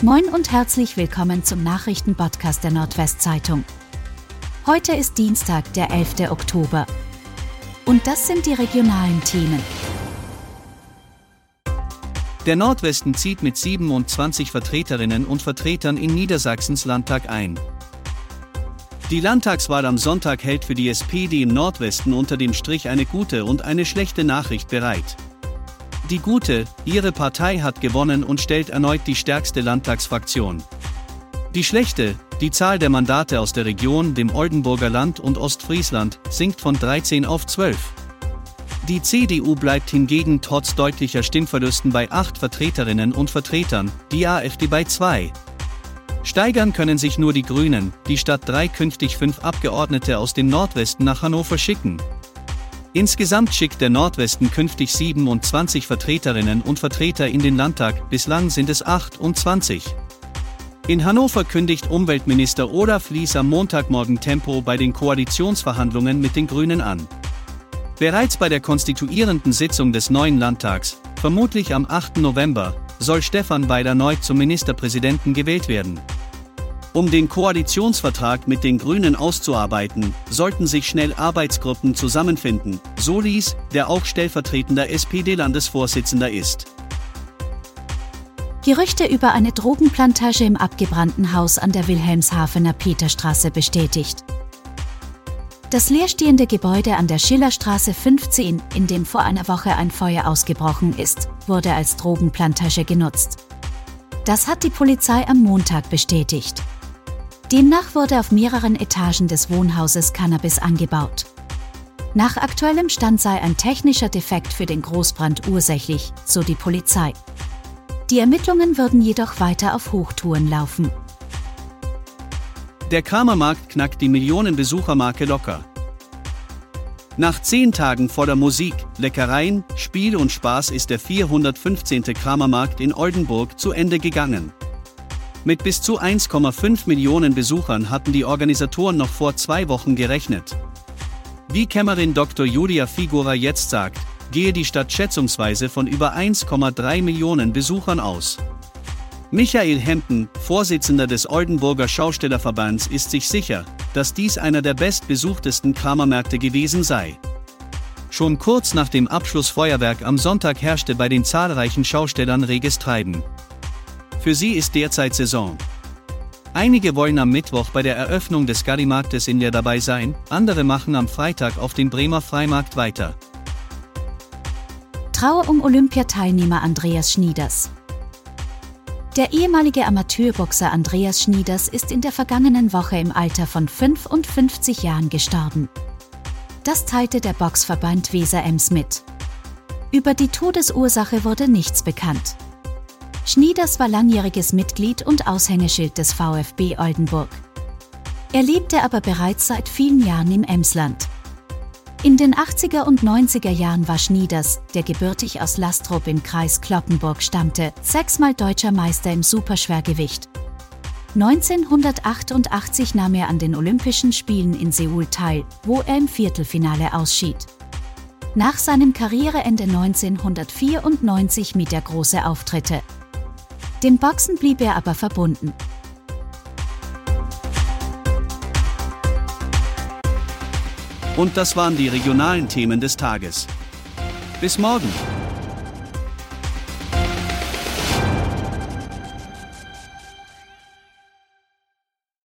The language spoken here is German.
Moin und herzlich willkommen zum Nachrichtenpodcast der Nordwestzeitung. Heute ist Dienstag, der 11. Oktober. Und das sind die regionalen Themen. Der Nordwesten zieht mit 27 Vertreterinnen und Vertretern in Niedersachsens Landtag ein. Die Landtagswahl am Sonntag hält für die SPD im Nordwesten unter dem Strich eine gute und eine schlechte Nachricht bereit. Die gute, ihre Partei hat gewonnen und stellt erneut die stärkste Landtagsfraktion. Die schlechte, die Zahl der Mandate aus der Region, dem Oldenburger Land und Ostfriesland, sinkt von 13 auf 12. Die CDU bleibt hingegen trotz deutlicher Stimmverlusten bei acht Vertreterinnen und Vertretern, die AfD bei zwei. Steigern können sich nur die Grünen, die statt drei künftig fünf Abgeordnete aus dem Nordwesten nach Hannover schicken. Insgesamt schickt der Nordwesten künftig 27 Vertreterinnen und Vertreter in den Landtag, bislang sind es 28. In Hannover kündigt Umweltminister Olaf Lies am Montagmorgen Tempo bei den Koalitionsverhandlungen mit den Grünen an. Bereits bei der konstituierenden Sitzung des neuen Landtags, vermutlich am 8. November, soll Stefan Beider neu zum Ministerpräsidenten gewählt werden. Um den Koalitionsvertrag mit den Grünen auszuarbeiten, sollten sich schnell Arbeitsgruppen zusammenfinden, so ließ, der auch stellvertretender SPD-Landesvorsitzender ist. Gerüchte über eine Drogenplantage im abgebrannten Haus an der Wilhelmshavener Peterstraße bestätigt. Das leerstehende Gebäude an der Schillerstraße 15, in dem vor einer Woche ein Feuer ausgebrochen ist, wurde als Drogenplantage genutzt. Das hat die Polizei am Montag bestätigt. Demnach wurde auf mehreren Etagen des Wohnhauses Cannabis angebaut. Nach aktuellem Stand sei ein technischer Defekt für den Großbrand ursächlich, so die Polizei. Die Ermittlungen würden jedoch weiter auf Hochtouren laufen. Der Kramermarkt knackt die Millionenbesuchermarke locker. Nach zehn Tagen voller Musik, Leckereien, Spiel und Spaß ist der 415. Kramermarkt in Oldenburg zu Ende gegangen. Mit bis zu 1,5 Millionen Besuchern hatten die Organisatoren noch vor zwei Wochen gerechnet. Wie Kämmerin Dr. Julia Figura jetzt sagt, gehe die Stadt schätzungsweise von über 1,3 Millionen Besuchern aus. Michael Hempen, Vorsitzender des Oldenburger Schaustellerverbands, ist sich sicher, dass dies einer der bestbesuchtesten Kramermärkte gewesen sei. Schon kurz nach dem Abschlussfeuerwerk am Sonntag herrschte bei den zahlreichen Schaustellern reges Treiben. Für sie ist derzeit Saison. Einige wollen am Mittwoch bei der Eröffnung des Gallimarktes in Leer dabei sein, andere machen am Freitag auf den Bremer Freimarkt weiter. Trauer um Olympiateilnehmer Andreas Schnieders. Der ehemalige Amateurboxer Andreas Schnieders ist in der vergangenen Woche im Alter von 55 Jahren gestorben. Das teilte der Boxverband Weser Ems mit. Über die Todesursache wurde nichts bekannt. Schnieders war langjähriges Mitglied und Aushängeschild des VfB Oldenburg. Er lebte aber bereits seit vielen Jahren im Emsland. In den 80er und 90er Jahren war Schnieders, der gebürtig aus Lastrup im Kreis Kloppenburg stammte, sechsmal deutscher Meister im Superschwergewicht. 1988 nahm er an den Olympischen Spielen in Seoul teil, wo er im Viertelfinale ausschied. Nach seinem Karriereende 1994 mied er große Auftritte, dem Boxen blieb er aber verbunden. Und das waren die regionalen Themen des Tages. Bis morgen!